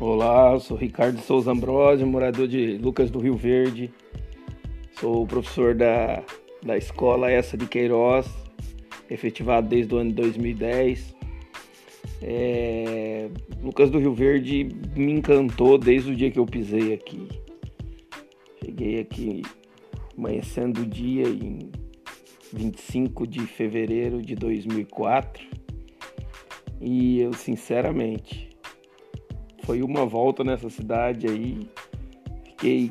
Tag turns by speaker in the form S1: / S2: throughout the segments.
S1: Olá, sou Ricardo Souza Ambrosio, morador de Lucas do Rio Verde. Sou professor da, da escola essa de Queiroz, efetivado desde o ano de 2010. É, Lucas do Rio Verde me encantou desde o dia que eu pisei aqui. Cheguei aqui amanhecendo o dia em 25 de fevereiro de 2004 e eu sinceramente foi uma volta nessa cidade aí, fiquei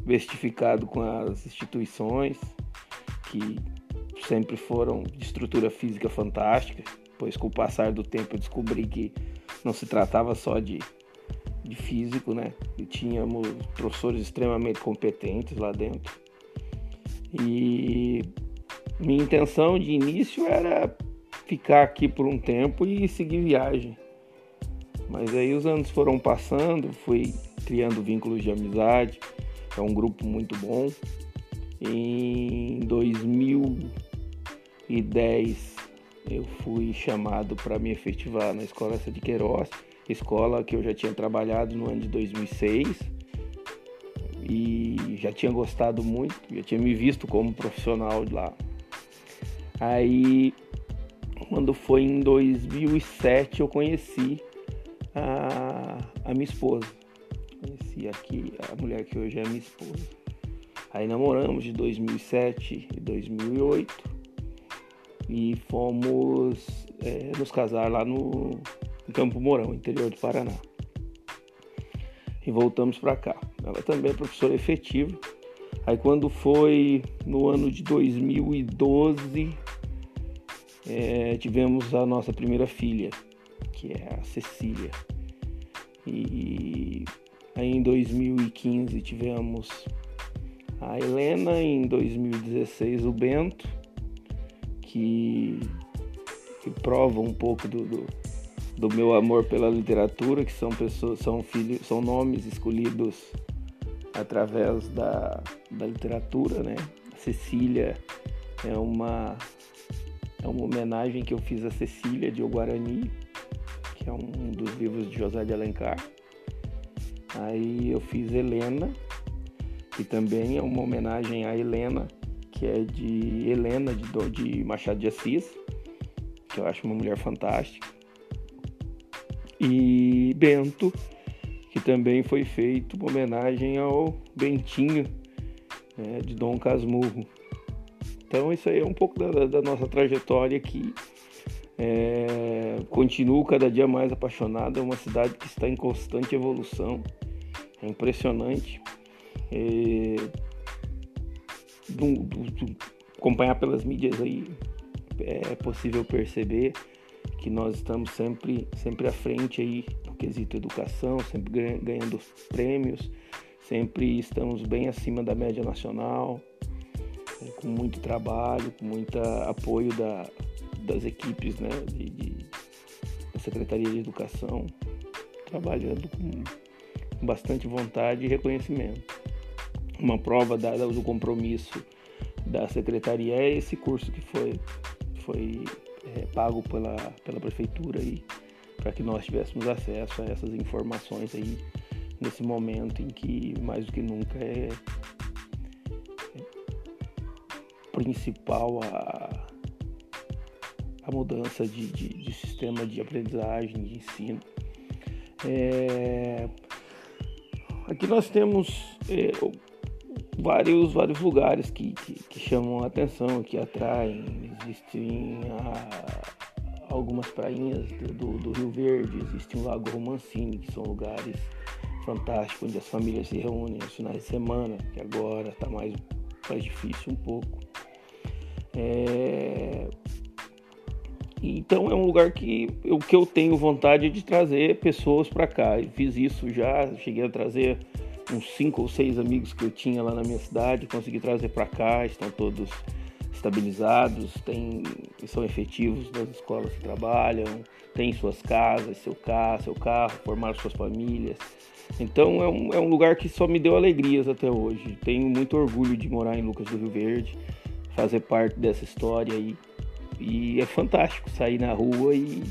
S1: bestificado com as instituições que sempre foram de estrutura física fantástica, pois com o passar do tempo eu descobri que não se tratava só de, de físico, né? E tínhamos professores extremamente competentes lá dentro. E minha intenção de início era ficar aqui por um tempo e seguir viagem. Mas aí os anos foram passando, fui criando vínculos de amizade. É um grupo muito bom. Em 2010 eu fui chamado para me efetivar na escola essa de Queiroz, escola que eu já tinha trabalhado no ano de 2006 e já tinha gostado muito, já tinha me visto como profissional lá. Aí, quando foi em 2007, eu conheci a, a minha esposa. Conheci aqui a mulher que hoje é minha esposa. Aí namoramos de 2007 e 2008 e fomos é, nos casar lá no Campo Mourão, interior do Paraná. E voltamos para cá. Ela também é professora efetiva. Aí quando foi no ano de 2012, é, tivemos a nossa primeira filha, que é a Cecília. E aí em 2015 tivemos a Helena, em 2016 o Bento, que, que prova um pouco do, do, do, meu amor pela literatura, que são pessoas, são filhos, são nomes escolhidos através da, da literatura, né? A Cecília é uma é uma homenagem que eu fiz a Cecília de O Guarani, é um dos livros de José de Alencar. Aí eu fiz Helena, que também é uma homenagem a Helena, que é de Helena de, de Machado de Assis, que eu acho uma mulher fantástica. E Bento, que também foi feito uma homenagem ao Bentinho, né, de Dom Casmurro. Então isso aí é um pouco da, da nossa trajetória aqui. É, continuo cada dia mais apaixonado. É uma cidade que está em constante evolução. É impressionante. É, do, do, do, acompanhar pelas mídias aí é possível perceber que nós estamos sempre, sempre à frente aí no quesito educação, sempre ganhando prêmios, sempre estamos bem acima da média nacional com muito trabalho, com muito apoio da, das equipes né, de, de, da Secretaria de Educação, trabalhando com, bastante vontade e reconhecimento. Uma prova dada do compromisso da Secretaria é esse curso que foi, foi é, pago pela, pela Prefeitura para que nós tivéssemos acesso a essas informações aí nesse momento em que mais do que nunca é principal a, a mudança de, de, de sistema de aprendizagem, de ensino. É, aqui nós temos é, vários, vários lugares que, que, que, chamam a atenção, que atraem. Existem a, algumas prainhas do, do, Rio Verde, existe um Lago Romancini, que são lugares fantásticos, onde as famílias se reúnem nos finais de semana, que agora está mais, mais difícil um pouco. É... Então é um lugar que o que eu tenho vontade de trazer pessoas para cá. Eu fiz isso já, cheguei a trazer uns cinco ou seis amigos que eu tinha lá na minha cidade, consegui trazer para cá, estão todos estabilizados, são efetivos nas escolas que trabalham, têm suas casas, seu carro, seu carro, formaram suas famílias. Então é um, é um lugar que só me deu alegrias até hoje. Tenho muito orgulho de morar em Lucas do Rio Verde fazer parte dessa história aí. E é fantástico sair na rua e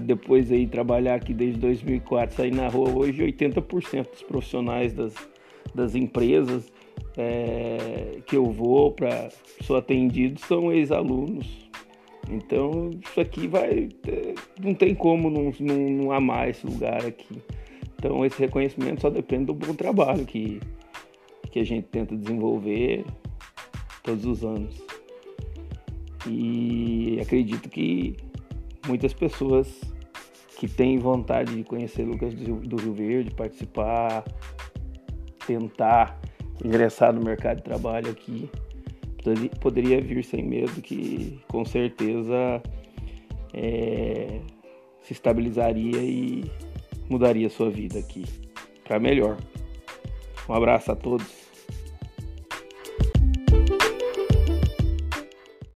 S1: depois aí trabalhar aqui desde 2004, sair na rua hoje, 80% dos profissionais das, das empresas é, que eu vou para sou atendido são ex-alunos. Então isso aqui vai. É, não tem como não, não, não amar esse lugar aqui. Então esse reconhecimento só depende do bom trabalho que, que a gente tenta desenvolver todos os anos. E acredito que muitas pessoas que têm vontade de conhecer Lucas do Rio Verde, participar, tentar ingressar no mercado de trabalho aqui, poderia vir sem medo, que com certeza é, se estabilizaria e mudaria sua vida aqui para melhor. Um abraço a todos.